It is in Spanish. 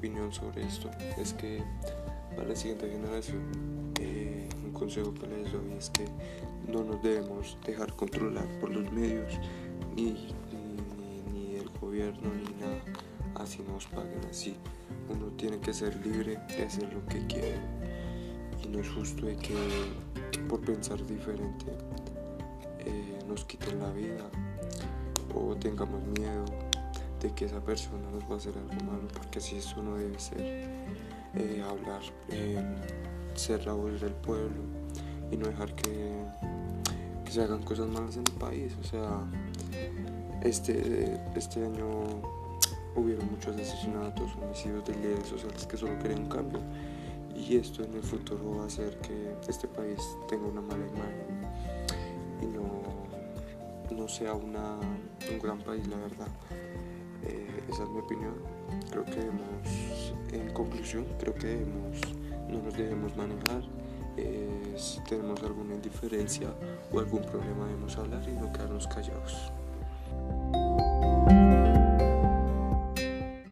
opinión sobre esto es que para la siguiente generación eh, un consejo que les doy es que no nos debemos dejar controlar por los medios ni, ni, ni el gobierno ni nada. Así nos paguen así. Uno tiene que ser libre de hacer lo que quiere. Y no es justo de que por pensar diferente eh, nos quiten la vida o tengamos miedo de que esa persona nos va a hacer algo malo, porque así eso no debe ser. Eh, hablar, eh, ser la voz del pueblo y no dejar que, se hagan cosas malas en el país. O sea, este, este año hubieron muchos asesinatos, homicidios de líderes sociales que solo querían cambio. Y esto en el futuro va a hacer que este país tenga una mala imagen y no, no sea una, un gran país, la verdad. Eh, esa es mi opinión. Creo que debemos, en conclusión, creo que debemos, no nos debemos manejar. Eh, si tenemos alguna indiferencia o algún problema debemos hablar y no quedarnos callados.